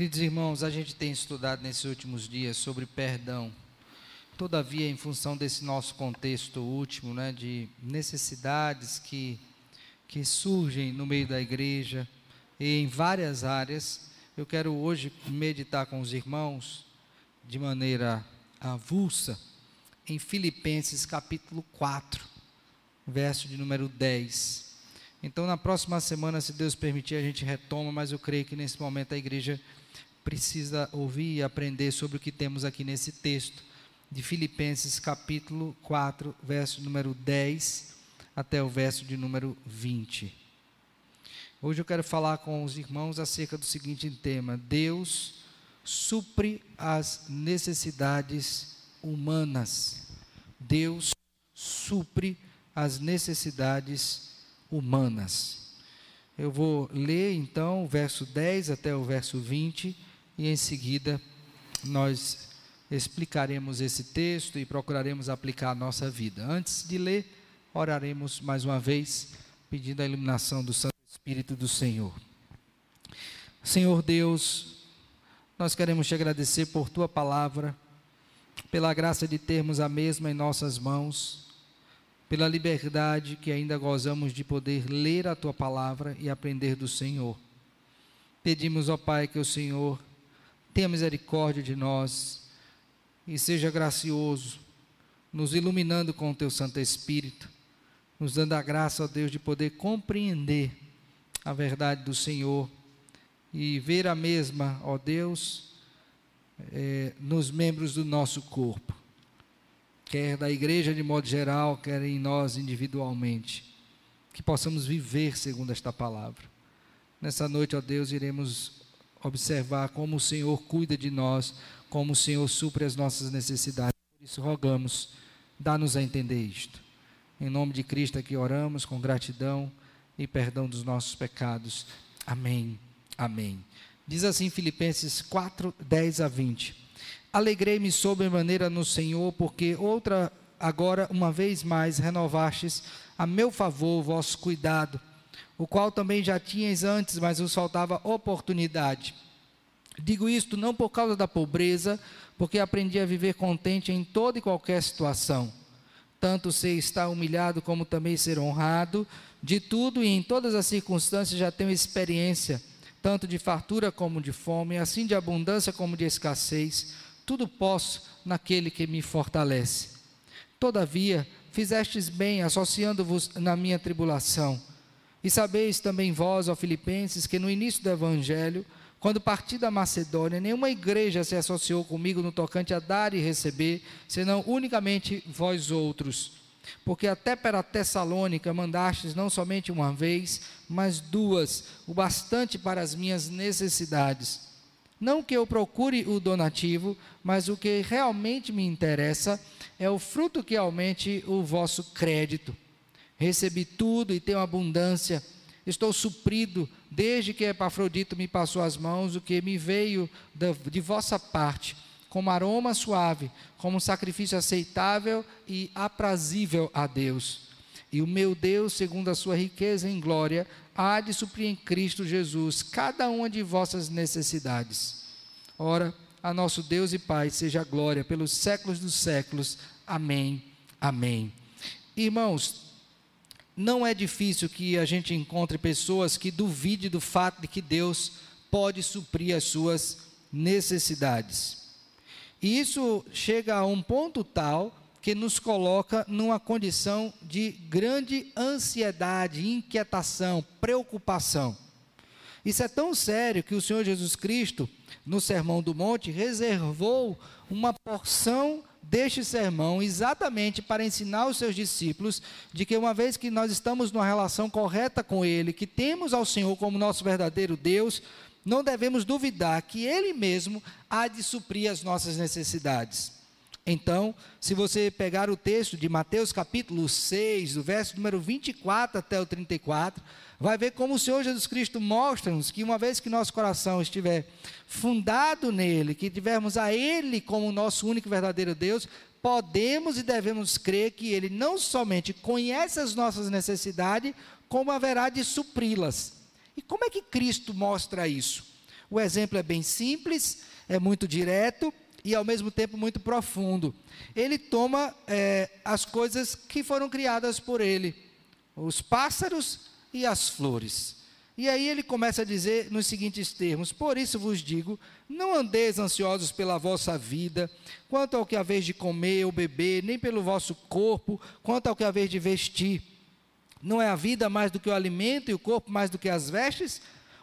Queridos irmãos, a gente tem estudado nesses últimos dias sobre perdão. Todavia, em função desse nosso contexto último, né, de necessidades que, que surgem no meio da igreja e em várias áreas, eu quero hoje meditar com os irmãos de maneira avulsa em Filipenses capítulo 4, verso de número 10. Então, na próxima semana, se Deus permitir, a gente retoma, mas eu creio que nesse momento a igreja precisa ouvir e aprender sobre o que temos aqui nesse texto de Filipenses capítulo 4, verso número 10 até o verso de número 20. Hoje eu quero falar com os irmãos acerca do seguinte tema: Deus supre as necessidades humanas. Deus supre as necessidades humanas. Eu vou ler então o verso 10 até o verso 20 e em seguida nós explicaremos esse texto e procuraremos aplicar a nossa vida. Antes de ler, oraremos mais uma vez, pedindo a iluminação do Santo Espírito do Senhor. Senhor Deus, nós queremos te agradecer por tua palavra, pela graça de termos a mesma em nossas mãos, pela liberdade que ainda gozamos de poder ler a tua palavra e aprender do Senhor. Pedimos, ó Pai, que o Senhor tenha misericórdia de nós e seja gracioso, nos iluminando com o teu Santo Espírito, nos dando a graça, ó Deus, de poder compreender a verdade do Senhor e ver a mesma, ó Deus, é, nos membros do nosso corpo, quer da igreja de modo geral, quer em nós individualmente, que possamos viver segundo esta palavra. Nessa noite, ó Deus, iremos observar como o Senhor cuida de nós, como o Senhor supre as nossas necessidades. Por isso, rogamos, dá-nos a entender isto. Em nome de Cristo aqui oramos com gratidão e perdão dos nossos pecados. Amém. Amém. Diz assim Filipenses 4, 10 a 20. Alegrei-me sobremaneira no Senhor, porque outra, agora, uma vez mais, renovastes a meu favor o vosso cuidado o qual também já tinhas antes, mas vos faltava oportunidade. Digo isto não por causa da pobreza, porque aprendi a viver contente em toda e qualquer situação. Tanto ser estar humilhado como também ser honrado, de tudo e em todas as circunstâncias já tenho experiência, tanto de fartura como de fome, assim de abundância como de escassez, tudo posso naquele que me fortalece. Todavia, fizestes bem associando-vos na minha tribulação e sabeis também vós, ó Filipenses, que no início do Evangelho, quando parti da Macedônia, nenhuma igreja se associou comigo no tocante a dar e receber, senão unicamente vós outros. Porque até para Tessalônica mandastes não somente uma vez, mas duas, o bastante para as minhas necessidades. Não que eu procure o donativo, mas o que realmente me interessa é o fruto que aumente o vosso crédito recebi tudo e tenho abundância. Estou suprido desde que Epafrodito me passou as mãos, o que me veio de vossa parte, como aroma suave, como um sacrifício aceitável e aprazível a Deus. E o meu Deus, segundo a sua riqueza em glória, há de suprir em Cristo Jesus cada uma de vossas necessidades. Ora, a nosso Deus e Pai seja glória pelos séculos dos séculos. Amém. Amém. Irmãos, não é difícil que a gente encontre pessoas que duvide do fato de que Deus pode suprir as suas necessidades. E isso chega a um ponto tal que nos coloca numa condição de grande ansiedade, inquietação, preocupação. Isso é tão sério que o Senhor Jesus Cristo, no Sermão do Monte, reservou uma porção deste sermão exatamente para ensinar os seus discípulos de que uma vez que nós estamos numa relação correta com Ele, que temos ao Senhor como nosso verdadeiro Deus, não devemos duvidar que Ele mesmo há de suprir as nossas necessidades. Então, se você pegar o texto de Mateus capítulo 6, do verso número 24 até o 34, vai ver como o Senhor Jesus Cristo mostra-nos que uma vez que nosso coração estiver fundado nele, que tivermos a Ele como nosso único e verdadeiro Deus, podemos e devemos crer que Ele não somente conhece as nossas necessidades, como haverá de supri-las. E como é que Cristo mostra isso? O exemplo é bem simples, é muito direto e ao mesmo tempo muito profundo. Ele toma é, as coisas que foram criadas por ele, os pássaros e as flores. E aí ele começa a dizer nos seguintes termos: Por isso vos digo, não andeis ansiosos pela vossa vida, quanto ao que haveis de comer ou beber, nem pelo vosso corpo, quanto ao que haveis de vestir. Não é a vida mais do que o alimento e o corpo mais do que as vestes?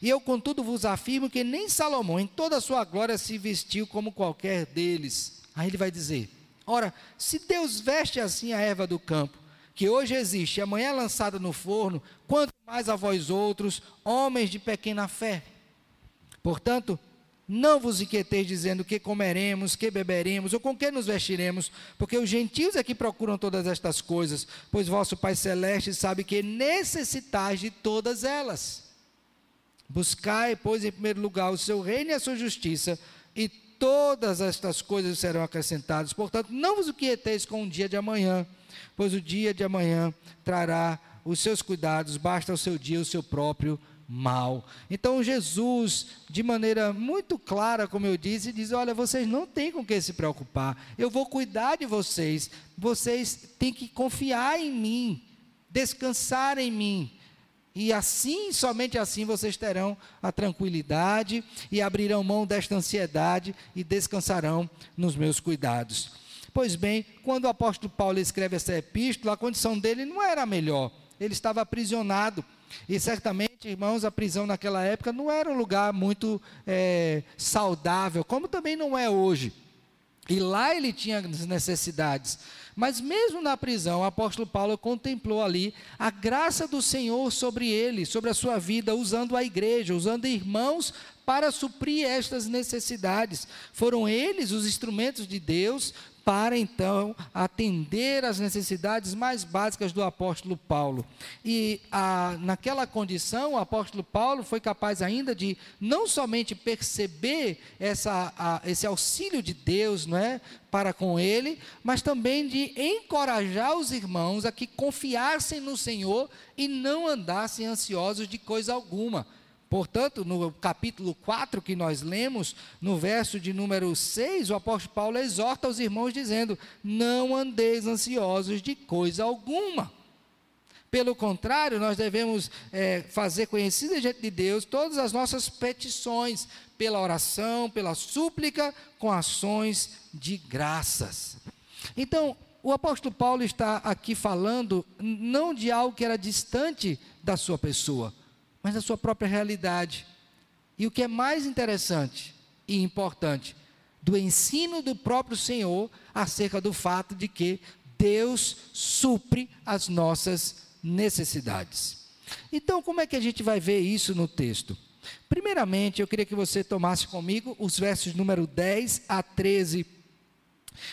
E eu, contudo, vos afirmo que nem Salomão, em toda a sua glória, se vestiu como qualquer deles. Aí ele vai dizer: Ora, se Deus veste assim a erva do campo, que hoje existe e amanhã é lançada no forno, quanto mais a vós outros, homens de pequena fé. Portanto, não vos inquieteis dizendo que comeremos, que beberemos ou com que nos vestiremos, porque os gentios é que procuram todas estas coisas, pois vosso Pai Celeste sabe que necessitais de todas elas. Buscai, pois, em primeiro lugar o seu reino e a sua justiça, e todas estas coisas serão acrescentadas. Portanto, não vos inquieteis com o dia de amanhã, pois o dia de amanhã trará os seus cuidados, basta o seu dia o seu próprio mal. Então Jesus, de maneira muito clara, como eu disse, diz: Olha, vocês não têm com que se preocupar, eu vou cuidar de vocês, vocês têm que confiar em mim, descansar em mim. E assim, somente assim, vocês terão a tranquilidade e abrirão mão desta ansiedade e descansarão nos meus cuidados. Pois bem, quando o apóstolo Paulo escreve essa epístola, a condição dele não era melhor. Ele estava aprisionado. E certamente, irmãos, a prisão naquela época não era um lugar muito é, saudável, como também não é hoje. E lá ele tinha necessidades. Mas mesmo na prisão, o apóstolo Paulo contemplou ali a graça do Senhor sobre ele, sobre a sua vida, usando a igreja, usando irmãos para suprir estas necessidades. Foram eles os instrumentos de Deus para então atender às necessidades mais básicas do apóstolo Paulo. E a, naquela condição, o apóstolo Paulo foi capaz ainda de não somente perceber essa, a, esse auxílio de Deus não é, para com ele, mas também de encorajar os irmãos a que confiassem no Senhor e não andassem ansiosos de coisa alguma. Portanto, no capítulo 4 que nós lemos, no verso de número 6, o apóstolo Paulo exorta os irmãos dizendo: Não andeis ansiosos de coisa alguma. Pelo contrário, nós devemos é, fazer conhecida diante de Deus todas as nossas petições, pela oração, pela súplica, com ações de graças. Então, o apóstolo Paulo está aqui falando não de algo que era distante da sua pessoa, mas da sua própria realidade. E o que é mais interessante e importante, do ensino do próprio Senhor acerca do fato de que Deus supre as nossas necessidades. Então, como é que a gente vai ver isso no texto? Primeiramente, eu queria que você tomasse comigo os versos número 10 a 13.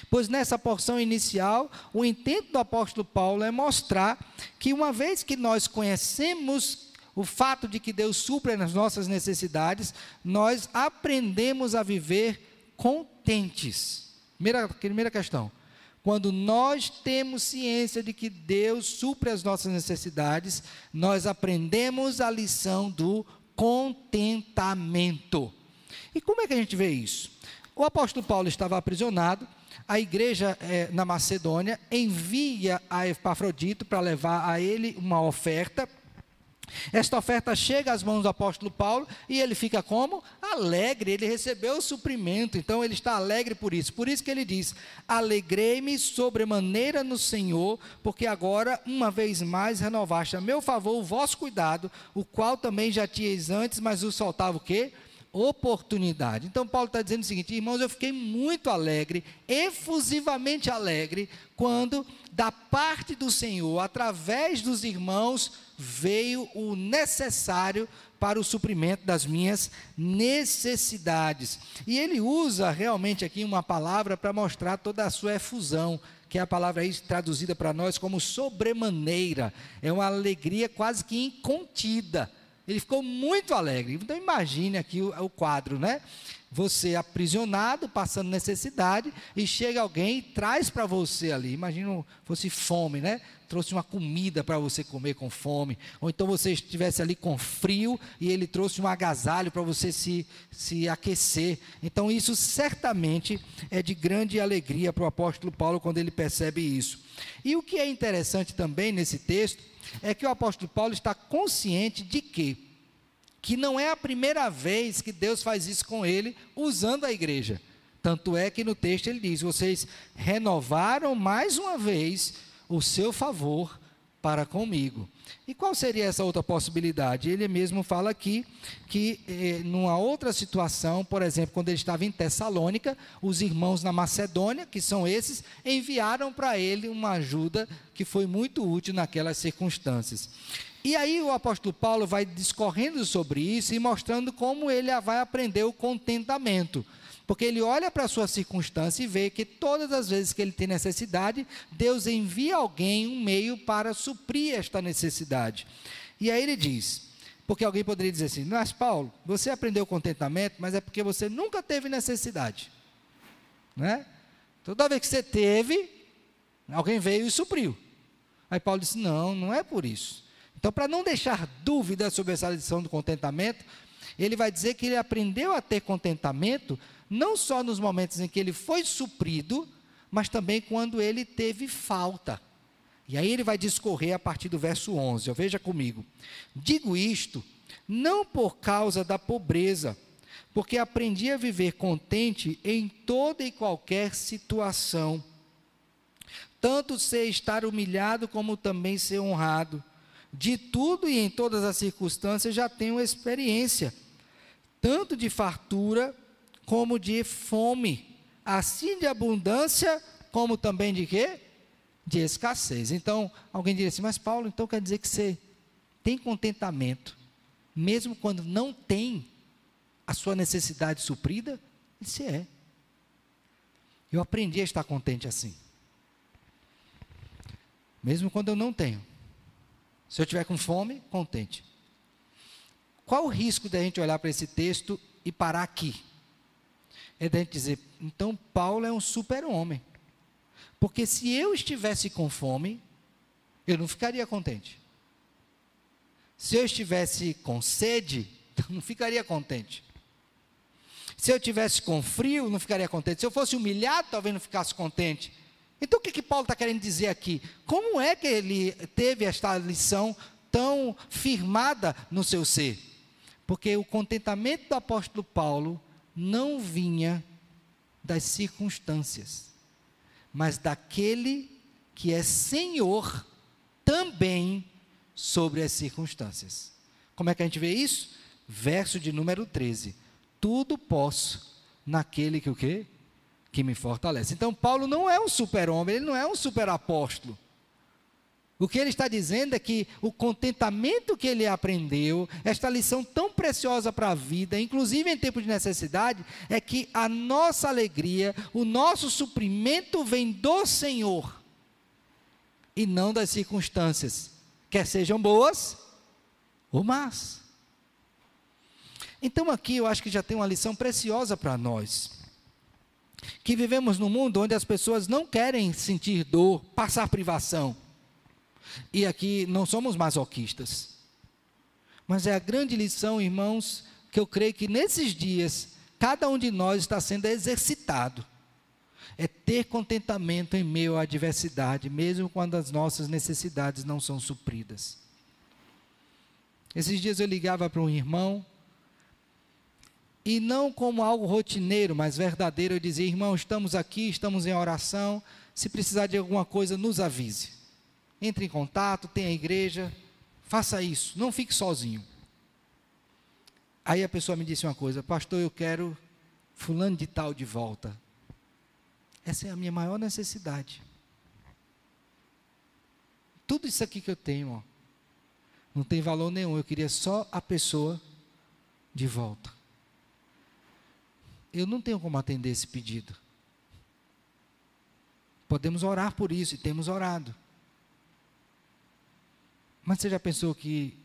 Pois nessa porção inicial, o intento do apóstolo Paulo é mostrar que uma vez que nós conhecemos o fato de que Deus supra nas nossas necessidades, nós aprendemos a viver contentes. Primeira, primeira questão. Quando nós temos ciência de que Deus supre as nossas necessidades, nós aprendemos a lição do contentamento. E como é que a gente vê isso? O apóstolo Paulo estava aprisionado, a igreja é, na Macedônia envia a Epafrodito para levar a ele uma oferta esta oferta chega às mãos do apóstolo Paulo e ele fica como? Alegre, ele recebeu o suprimento, então ele está alegre por isso. Por isso que ele diz: Alegrei-me sobremaneira no Senhor, porque agora, uma vez mais, renovaste a meu favor o vosso cuidado, o qual também já tinhas antes, mas o faltava o quê? oportunidade. Então, Paulo está dizendo o seguinte: irmãos, eu fiquei muito alegre, efusivamente alegre, quando, da parte do Senhor, através dos irmãos, veio o necessário para o suprimento das minhas necessidades. E ele usa realmente aqui uma palavra para mostrar toda a sua efusão, que é a palavra aí traduzida para nós como sobremaneira. É uma alegria quase que incontida ele ficou muito alegre. Então imagine aqui o, o quadro, né? Você aprisionado, passando necessidade, e chega alguém e traz para você ali. Imagina fosse fome, né? Trouxe uma comida para você comer com fome. Ou então você estivesse ali com frio e ele trouxe um agasalho para você se, se aquecer. Então isso certamente é de grande alegria para o apóstolo Paulo quando ele percebe isso. E o que é interessante também nesse texto é que o apóstolo Paulo está consciente de que que não é a primeira vez que Deus faz isso com ele usando a igreja. Tanto é que no texto ele diz: "Vocês renovaram mais uma vez o seu favor para comigo". E qual seria essa outra possibilidade? Ele mesmo fala aqui que, eh, numa outra situação, por exemplo, quando ele estava em Tessalônica, os irmãos na Macedônia, que são esses, enviaram para ele uma ajuda que foi muito útil naquelas circunstâncias. E aí o apóstolo Paulo vai discorrendo sobre isso e mostrando como ele vai aprender o contentamento. Porque ele olha para a sua circunstância e vê que todas as vezes que ele tem necessidade, Deus envia alguém, um meio para suprir esta necessidade. E aí ele diz, porque alguém poderia dizer assim, mas Paulo, você aprendeu contentamento, mas é porque você nunca teve necessidade. Né? Toda vez que você teve, alguém veio e supriu. Aí Paulo disse, não, não é por isso. Então, para não deixar dúvida sobre essa lição do contentamento, ele vai dizer que ele aprendeu a ter contentamento não só nos momentos em que ele foi suprido, mas também quando ele teve falta. E aí ele vai discorrer a partir do verso 11. Veja comigo. Digo isto não por causa da pobreza, porque aprendi a viver contente em toda e qualquer situação. Tanto ser estar humilhado como também ser honrado de tudo e em todas as circunstâncias já tenho experiência, tanto de fartura como de fome, assim de abundância como também de quê? De escassez. Então, alguém diria assim, mas Paulo, então quer dizer que você tem contentamento, mesmo quando não tem a sua necessidade suprida? Isso é. Eu aprendi a estar contente assim. Mesmo quando eu não tenho. Se eu tiver com fome, contente. Qual o risco da gente olhar para esse texto e parar aqui? É da gente dizer, então Paulo é um super-homem. Porque se eu estivesse com fome, eu não ficaria contente. Se eu estivesse com sede, não ficaria contente. Se eu tivesse com frio, não ficaria contente. Se eu fosse humilhado, talvez não ficasse contente. Então o que, que Paulo está querendo dizer aqui? Como é que ele teve esta lição tão firmada no seu ser? Porque o contentamento do apóstolo Paulo não vinha das circunstâncias, mas daquele que é Senhor também sobre as circunstâncias. Como é que a gente vê isso? Verso de número 13. Tudo posso naquele que o quê? Que me fortalece. Então, Paulo não é um super-homem, ele não é um super-apóstolo. O que ele está dizendo é que o contentamento que ele aprendeu, esta lição tão preciosa para a vida, inclusive em tempo de necessidade, é que a nossa alegria, o nosso suprimento vem do Senhor e não das circunstâncias, quer sejam boas ou más. Então aqui eu acho que já tem uma lição preciosa para nós que vivemos num mundo onde as pessoas não querem sentir dor, passar privação. E aqui não somos masoquistas. Mas é a grande lição, irmãos, que eu creio que nesses dias, cada um de nós está sendo exercitado. É ter contentamento em meio à adversidade, mesmo quando as nossas necessidades não são supridas. Esses dias eu ligava para um irmão e não como algo rotineiro, mas verdadeiro, eu dizia, irmão, estamos aqui, estamos em oração, se precisar de alguma coisa, nos avise. Entre em contato, tenha a igreja, faça isso, não fique sozinho. Aí a pessoa me disse uma coisa, pastor, eu quero fulano de tal de volta. Essa é a minha maior necessidade. Tudo isso aqui que eu tenho, ó, não tem valor nenhum. Eu queria só a pessoa de volta. Eu não tenho como atender esse pedido. Podemos orar por isso e temos orado. Mas você já pensou que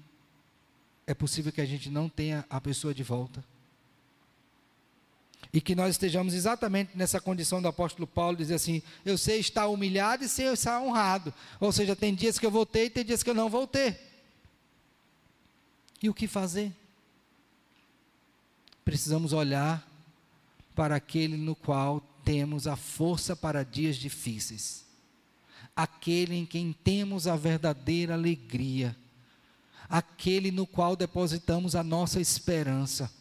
é possível que a gente não tenha a pessoa de volta? E que nós estejamos exatamente nessa condição do apóstolo Paulo, dizer assim: eu sei estar humilhado e sei estar honrado. Ou seja, tem dias que eu vou ter e tem dias que eu não vou ter. E o que fazer? Precisamos olhar para aquele no qual temos a força para dias difíceis, aquele em quem temos a verdadeira alegria, aquele no qual depositamos a nossa esperança,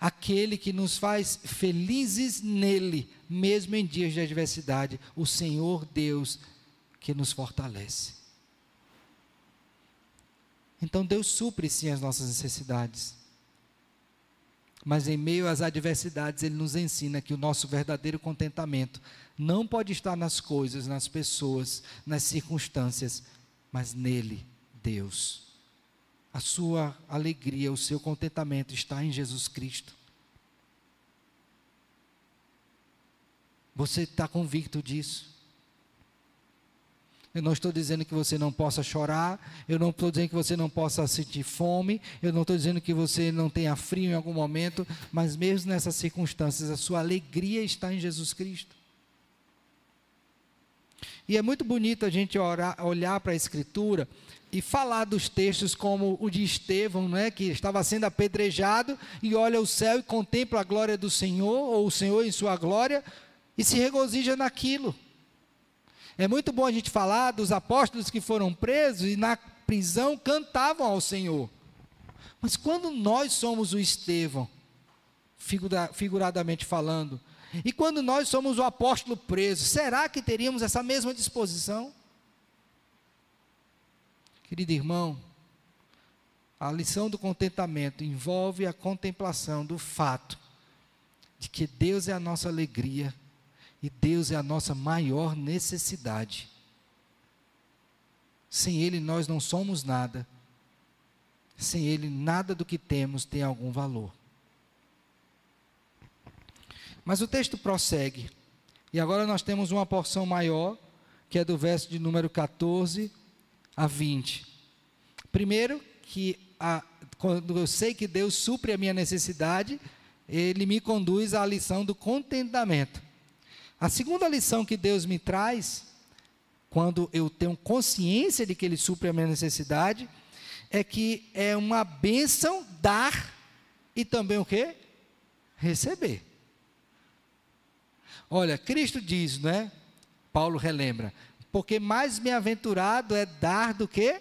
aquele que nos faz felizes nele, mesmo em dias de adversidade, o Senhor Deus que nos fortalece. Então Deus supre sim as nossas necessidades. Mas em meio às adversidades, Ele nos ensina que o nosso verdadeiro contentamento não pode estar nas coisas, nas pessoas, nas circunstâncias, mas nele, Deus. A sua alegria, o seu contentamento está em Jesus Cristo. Você está convicto disso? Eu não estou dizendo que você não possa chorar, eu não estou dizendo que você não possa sentir fome, eu não estou dizendo que você não tenha frio em algum momento, mas mesmo nessas circunstâncias, a sua alegria está em Jesus Cristo. E é muito bonito a gente orar, olhar para a Escritura e falar dos textos como o de Estevão, né, que estava sendo apedrejado e olha o céu e contempla a glória do Senhor, ou o Senhor em sua glória, e se regozija naquilo. É muito bom a gente falar dos apóstolos que foram presos e na prisão cantavam ao Senhor. Mas quando nós somos o Estevão, figura, figuradamente falando, e quando nós somos o apóstolo preso, será que teríamos essa mesma disposição? Querido irmão, a lição do contentamento envolve a contemplação do fato de que Deus é a nossa alegria e Deus é a nossa maior necessidade. Sem Ele nós não somos nada. Sem Ele nada do que temos tem algum valor. Mas o texto prossegue. E agora nós temos uma porção maior, que é do verso de número 14 a 20. Primeiro, que a, quando eu sei que Deus supre a minha necessidade, Ele me conduz à lição do contentamento. A segunda lição que Deus me traz, quando eu tenho consciência de que Ele supre a minha necessidade, é que é uma bênção dar e também o quê? Receber. Olha, Cristo diz, não é? Paulo relembra, porque mais bem-aventurado é dar do que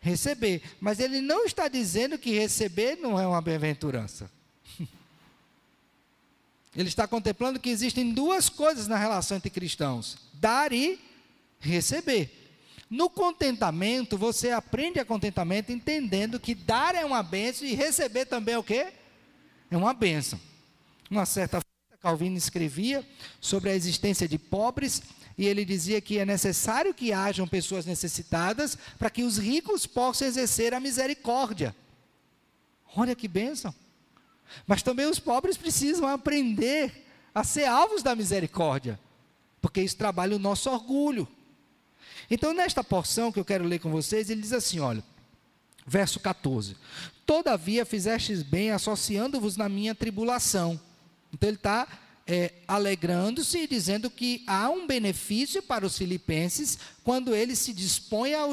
receber. Mas ele não está dizendo que receber não é uma bem-aventurança. Ele está contemplando que existem duas coisas na relação entre cristãos: dar e receber. No contentamento, você aprende a contentamento entendendo que dar é uma bênção e receber também é o quê? É uma bênção. Uma certa feita, Calvino escrevia sobre a existência de pobres e ele dizia que é necessário que hajam pessoas necessitadas para que os ricos possam exercer a misericórdia. Olha que bênção. Mas também os pobres precisam aprender a ser alvos da misericórdia, porque isso trabalha o nosso orgulho. Então, nesta porção que eu quero ler com vocês, ele diz assim: olha, verso 14: Todavia fizestes bem associando-vos na minha tribulação. Então, ele está é, alegrando-se e dizendo que há um benefício para os filipenses quando ele se dispõe a,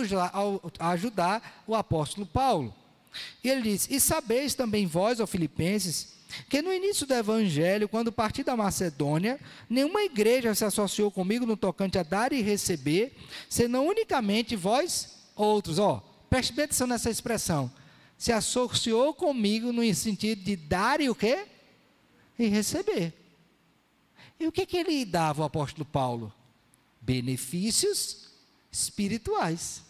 a ajudar o apóstolo Paulo. E ele diz: E sabeis também vós, ó Filipenses, que no início do evangelho, quando parti da Macedônia, nenhuma igreja se associou comigo no tocante a dar e receber, senão unicamente vós outros. Ó, preste bem atenção nessa expressão. Se associou comigo no sentido de dar e o quê? E receber. E o que, que ele dava, o apóstolo Paulo? Benefícios espirituais.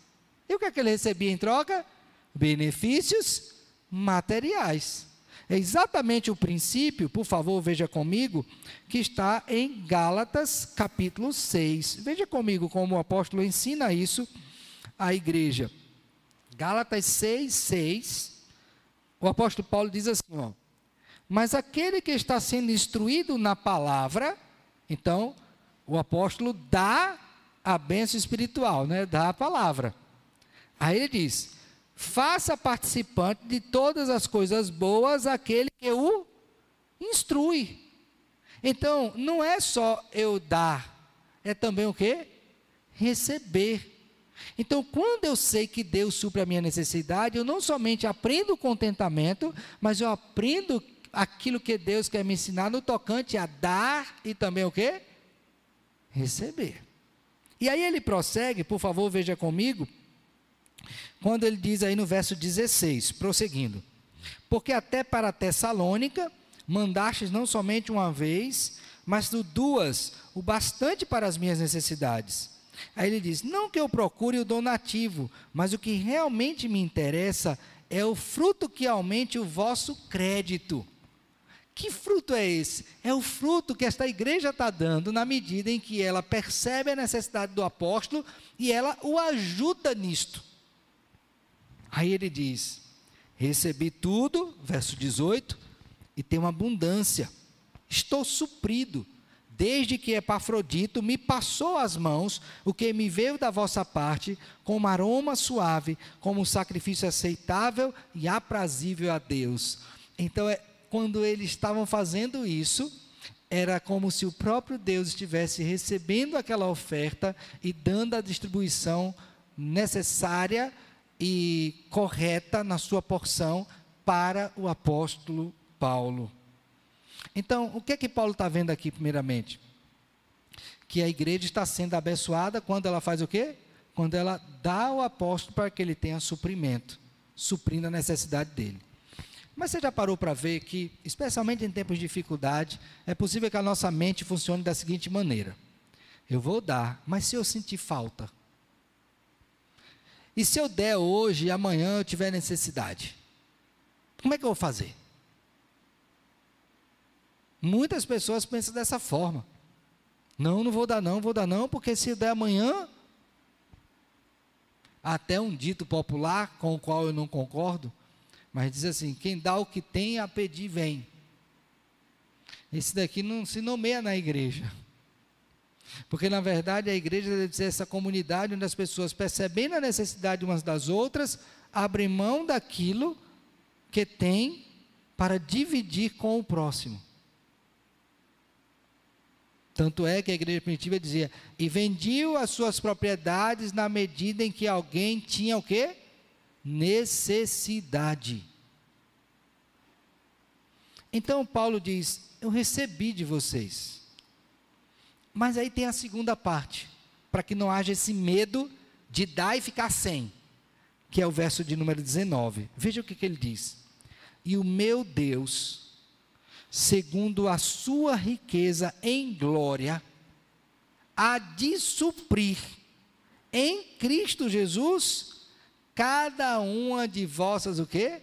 E o que, é que ele recebia em troca? Benefícios materiais. é exatamente o princípio, por favor, veja comigo, que está em Gálatas capítulo 6. Veja comigo como o apóstolo ensina isso à igreja. Gálatas 6, 6. O apóstolo Paulo diz assim: ó, Mas aquele que está sendo instruído na palavra, então, o apóstolo dá a bênção espiritual, né? dá a palavra. Aí ele diz: faça participante de todas as coisas boas aquele que o instrui. Então, não é só eu dar, é também o que? Receber. Então, quando eu sei que Deus supre a minha necessidade, eu não somente aprendo o contentamento, mas eu aprendo aquilo que Deus quer me ensinar no tocante a dar e também o que? Receber. E aí ele prossegue, por favor, veja comigo, quando ele diz aí no verso 16, prosseguindo: Porque até para Tessalônica mandastes não somente uma vez, mas duas, o bastante para as minhas necessidades. Aí ele diz: Não que eu procure o donativo, mas o que realmente me interessa é o fruto que aumente o vosso crédito. Que fruto é esse? É o fruto que esta igreja está dando na medida em que ela percebe a necessidade do apóstolo e ela o ajuda nisto. Aí ele diz: Recebi tudo, verso 18, e tenho abundância, estou suprido, desde que Epafrodito me passou as mãos, o que me veio da vossa parte, como aroma suave, como um sacrifício aceitável e aprazível a Deus. Então, é, quando eles estavam fazendo isso, era como se o próprio Deus estivesse recebendo aquela oferta e dando a distribuição necessária e correta na sua porção para o apóstolo Paulo. Então, o que é que Paulo está vendo aqui, primeiramente? Que a igreja está sendo abençoada quando ela faz o quê? Quando ela dá ao apóstolo para que ele tenha suprimento, suprindo a necessidade dele. Mas você já parou para ver que, especialmente em tempos de dificuldade, é possível que a nossa mente funcione da seguinte maneira: eu vou dar, mas se eu sentir falta, e se eu der hoje e amanhã eu tiver necessidade? Como é que eu vou fazer? Muitas pessoas pensam dessa forma. Não, não vou dar não, vou dar não, porque se der amanhã, até um dito popular com o qual eu não concordo, mas diz assim: quem dá o que tem a pedir vem. Esse daqui não se nomeia na igreja. Porque, na verdade, a igreja deve ser essa comunidade onde as pessoas, percebendo a necessidade umas das outras, abrem mão daquilo que tem para dividir com o próximo. Tanto é que a igreja primitiva dizia: e vendiam as suas propriedades na medida em que alguém tinha o quê? Necessidade. Então Paulo diz: Eu recebi de vocês mas aí tem a segunda parte, para que não haja esse medo de dar e ficar sem, que é o verso de número 19. Veja o que, que ele diz: E o meu Deus, segundo a sua riqueza em glória, há de suprir em Cristo Jesus cada uma de vossas o quê?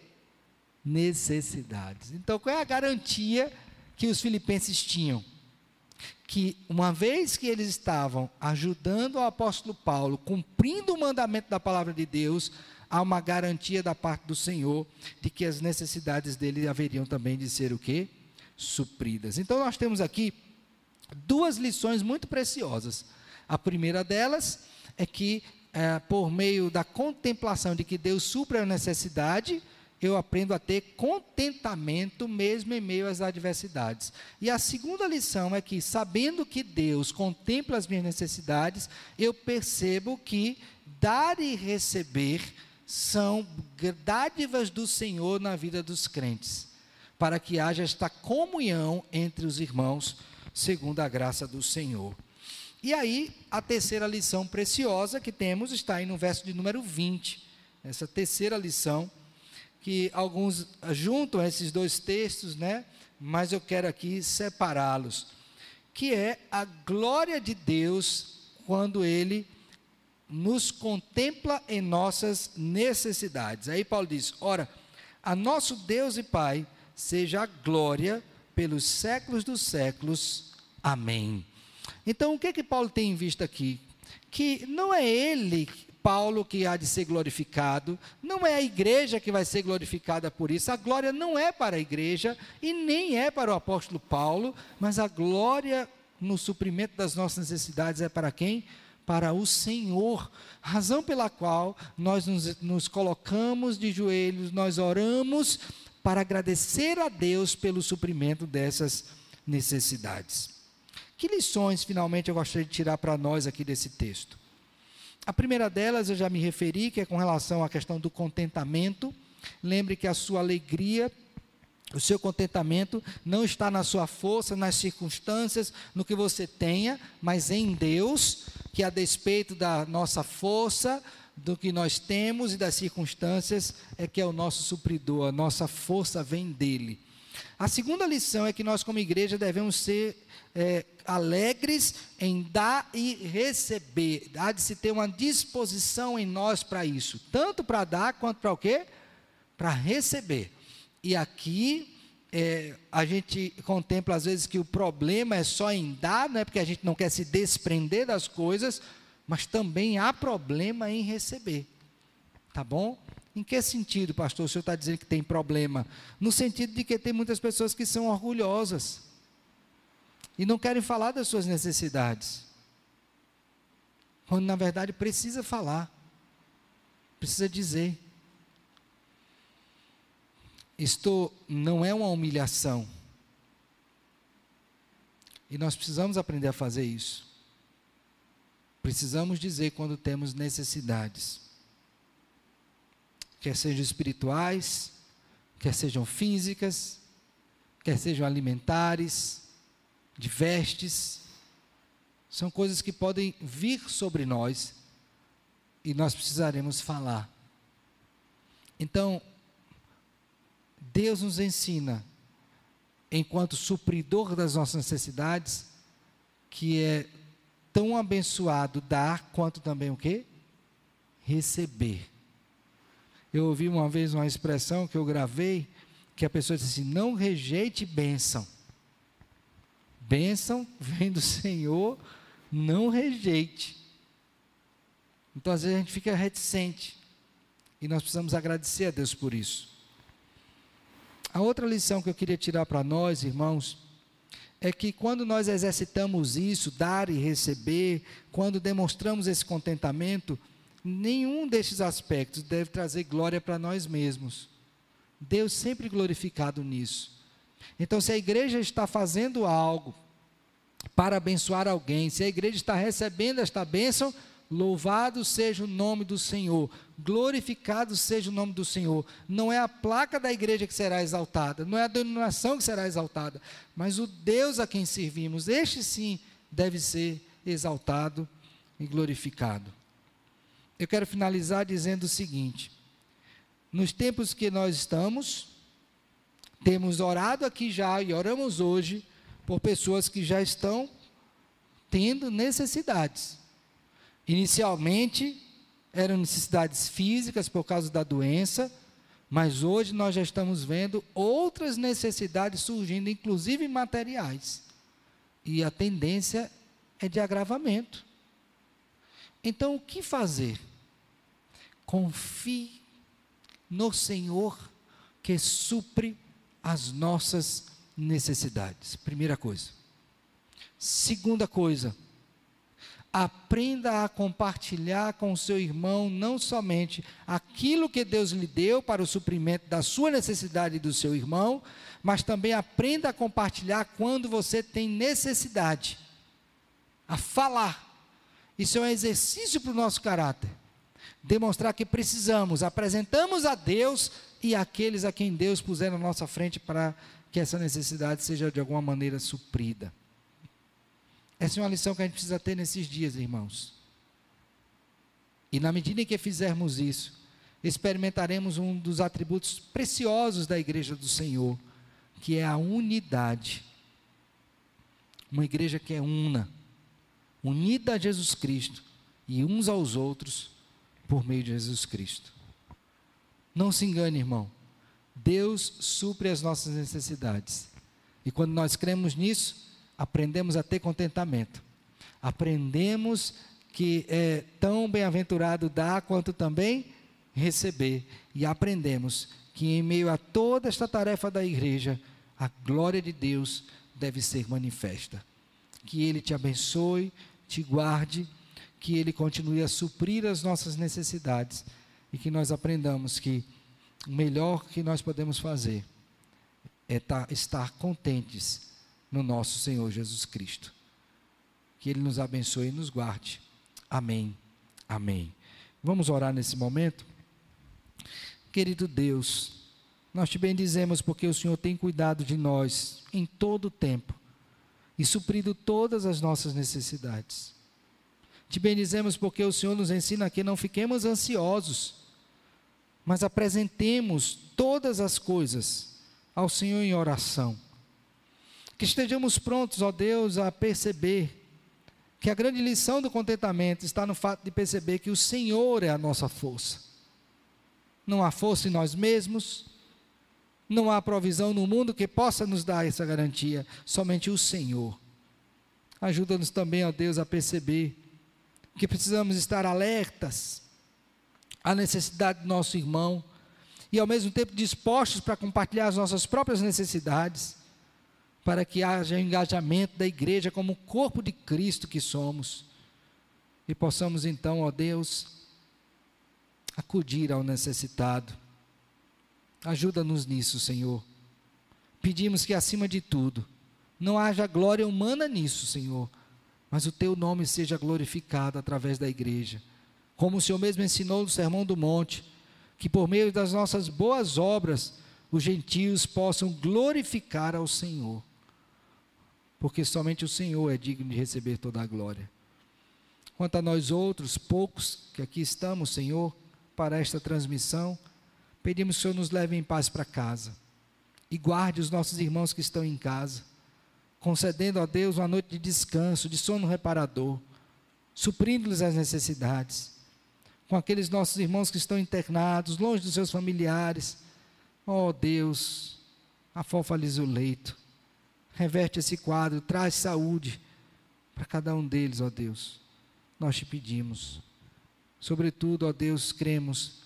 Necessidades. Então, qual é a garantia que os filipenses tinham? Que, uma vez que eles estavam ajudando o apóstolo Paulo, cumprindo o mandamento da palavra de Deus, há uma garantia da parte do Senhor de que as necessidades dele haveriam também de ser o quê? Supridas. Então nós temos aqui duas lições muito preciosas. A primeira delas é que, é, por meio da contemplação de que Deus supra a necessidade, eu aprendo a ter contentamento mesmo em meio às adversidades. E a segunda lição é que, sabendo que Deus contempla as minhas necessidades, eu percebo que dar e receber são dádivas do Senhor na vida dos crentes, para que haja esta comunhão entre os irmãos, segundo a graça do Senhor. E aí, a terceira lição preciosa que temos está aí no verso de número 20. Essa terceira lição que alguns juntam esses dois textos, né? Mas eu quero aqui separá-los, que é a glória de Deus quando ele nos contempla em nossas necessidades. Aí Paulo diz: "Ora, a nosso Deus e Pai seja a glória pelos séculos dos séculos. Amém. Então, o que é que Paulo tem em vista aqui? Que não é ele, Paulo, que há de ser glorificado, não é a igreja que vai ser glorificada por isso. A glória não é para a igreja e nem é para o apóstolo Paulo, mas a glória no suprimento das nossas necessidades é para quem? Para o Senhor. Razão pela qual nós nos, nos colocamos de joelhos, nós oramos para agradecer a Deus pelo suprimento dessas necessidades. Que lições, finalmente, eu gostaria de tirar para nós aqui desse texto? A primeira delas eu já me referi, que é com relação à questão do contentamento. Lembre que a sua alegria o seu contentamento não está na sua força, nas circunstâncias, no que você tenha, mas em Deus, que a despeito da nossa força, do que nós temos e das circunstâncias, é que é o nosso supridor, a nossa força vem dele. A segunda lição é que nós, como igreja, devemos ser é, alegres em dar e receber. Há de se ter uma disposição em nós para isso, tanto para dar quanto para o quê? Para receber. E aqui é, a gente contempla às vezes que o problema é só em dar, não é porque a gente não quer se desprender das coisas, mas também há problema em receber. Tá bom? Em que sentido, pastor, o senhor está dizendo que tem problema? No sentido de que tem muitas pessoas que são orgulhosas e não querem falar das suas necessidades. Quando na verdade precisa falar, precisa dizer. Isto não é uma humilhação. E nós precisamos aprender a fazer isso. Precisamos dizer quando temos necessidades. Quer sejam espirituais, quer sejam físicas, quer sejam alimentares, de vestes. São coisas que podem vir sobre nós e nós precisaremos falar. Então, Deus nos ensina, enquanto supridor das nossas necessidades, que é tão abençoado dar quanto também o quê? Receber. Eu ouvi uma vez uma expressão que eu gravei, que a pessoa disse assim: não rejeite bênção. Bênção vem do Senhor, não rejeite. Então, às vezes, a gente fica reticente. E nós precisamos agradecer a Deus por isso. A outra lição que eu queria tirar para nós, irmãos, é que quando nós exercitamos isso, dar e receber, quando demonstramos esse contentamento, nenhum desses aspectos deve trazer glória para nós mesmos. Deus sempre glorificado nisso. Então, se a igreja está fazendo algo para abençoar alguém, se a igreja está recebendo esta bênção, Louvado seja o nome do Senhor, glorificado seja o nome do Senhor. Não é a placa da igreja que será exaltada, não é a denominação que será exaltada, mas o Deus a quem servimos, este sim deve ser exaltado e glorificado. Eu quero finalizar dizendo o seguinte: nos tempos que nós estamos, temos orado aqui já e oramos hoje por pessoas que já estão tendo necessidades Inicialmente, eram necessidades físicas por causa da doença, mas hoje nós já estamos vendo outras necessidades surgindo, inclusive materiais. E a tendência é de agravamento. Então, o que fazer? Confie no Senhor que supre as nossas necessidades. Primeira coisa. Segunda coisa, aprenda a compartilhar com o seu irmão não somente aquilo que Deus lhe deu para o suprimento da sua necessidade e do seu irmão, mas também aprenda a compartilhar quando você tem necessidade, a falar. Isso é um exercício para o nosso caráter. Demonstrar que precisamos, apresentamos a Deus e aqueles a quem Deus puser na nossa frente para que essa necessidade seja de alguma maneira suprida. Essa é uma lição que a gente precisa ter nesses dias, irmãos. E na medida em que fizermos isso, experimentaremos um dos atributos preciosos da igreja do Senhor, que é a unidade. Uma igreja que é una, unida a Jesus Cristo e uns aos outros por meio de Jesus Cristo. Não se engane, irmão. Deus supre as nossas necessidades. E quando nós cremos nisso, aprendemos a ter contentamento. Aprendemos que é tão bem-aventurado dar quanto também receber. E aprendemos que em meio a toda esta tarefa da igreja, a glória de Deus deve ser manifesta. Que Ele te abençoe, te guarde, que Ele continue a suprir as nossas necessidades e que nós aprendamos que o melhor que nós podemos fazer é estar contentes no nosso Senhor Jesus Cristo. Que Ele nos abençoe e nos guarde. Amém. Amém. Vamos orar nesse momento? Querido Deus, nós te bendizemos porque o Senhor tem cuidado de nós em todo o tempo e suprido todas as nossas necessidades. Te bendizemos porque o Senhor nos ensina que não fiquemos ansiosos, mas apresentemos todas as coisas ao Senhor em oração. Que estejamos prontos, ó Deus, a perceber que a grande lição do contentamento está no fato de perceber que o Senhor é a nossa força. Não há força em nós mesmos, não há provisão no mundo que possa nos dar essa garantia, somente o Senhor. Ajuda-nos também, ó Deus, a perceber que precisamos estar alertas à necessidade do nosso irmão e ao mesmo tempo dispostos para compartilhar as nossas próprias necessidades, para que haja engajamento da igreja como corpo de Cristo que somos e possamos então, ó Deus, acudir ao necessitado. Ajuda-nos nisso, Senhor. Pedimos que acima de tudo não haja glória humana nisso, Senhor, mas o teu nome seja glorificado através da igreja. Como o Senhor mesmo ensinou no Sermão do Monte, que por meio das nossas boas obras os gentios possam glorificar ao Senhor, porque somente o Senhor é digno de receber toda a glória. Quanto a nós outros, poucos que aqui estamos, Senhor, para esta transmissão, pedimos que o Senhor nos leve em paz para casa e guarde os nossos irmãos que estão em casa concedendo a Deus uma noite de descanso, de sono reparador, suprindo-lhes as necessidades. Com aqueles nossos irmãos que estão internados, longe dos seus familiares. Oh Deus, afofa-lhes o leito. Reverte esse quadro, traz saúde para cada um deles, ó Deus. Nós te pedimos. Sobretudo, ó Deus, cremos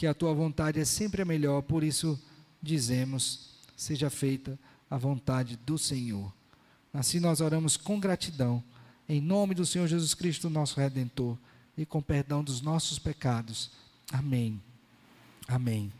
que a tua vontade é sempre a melhor, por isso dizemos: seja feita a vontade do Senhor. Assim nós oramos com gratidão, em nome do Senhor Jesus Cristo, nosso Redentor, e com perdão dos nossos pecados. Amém. Amém.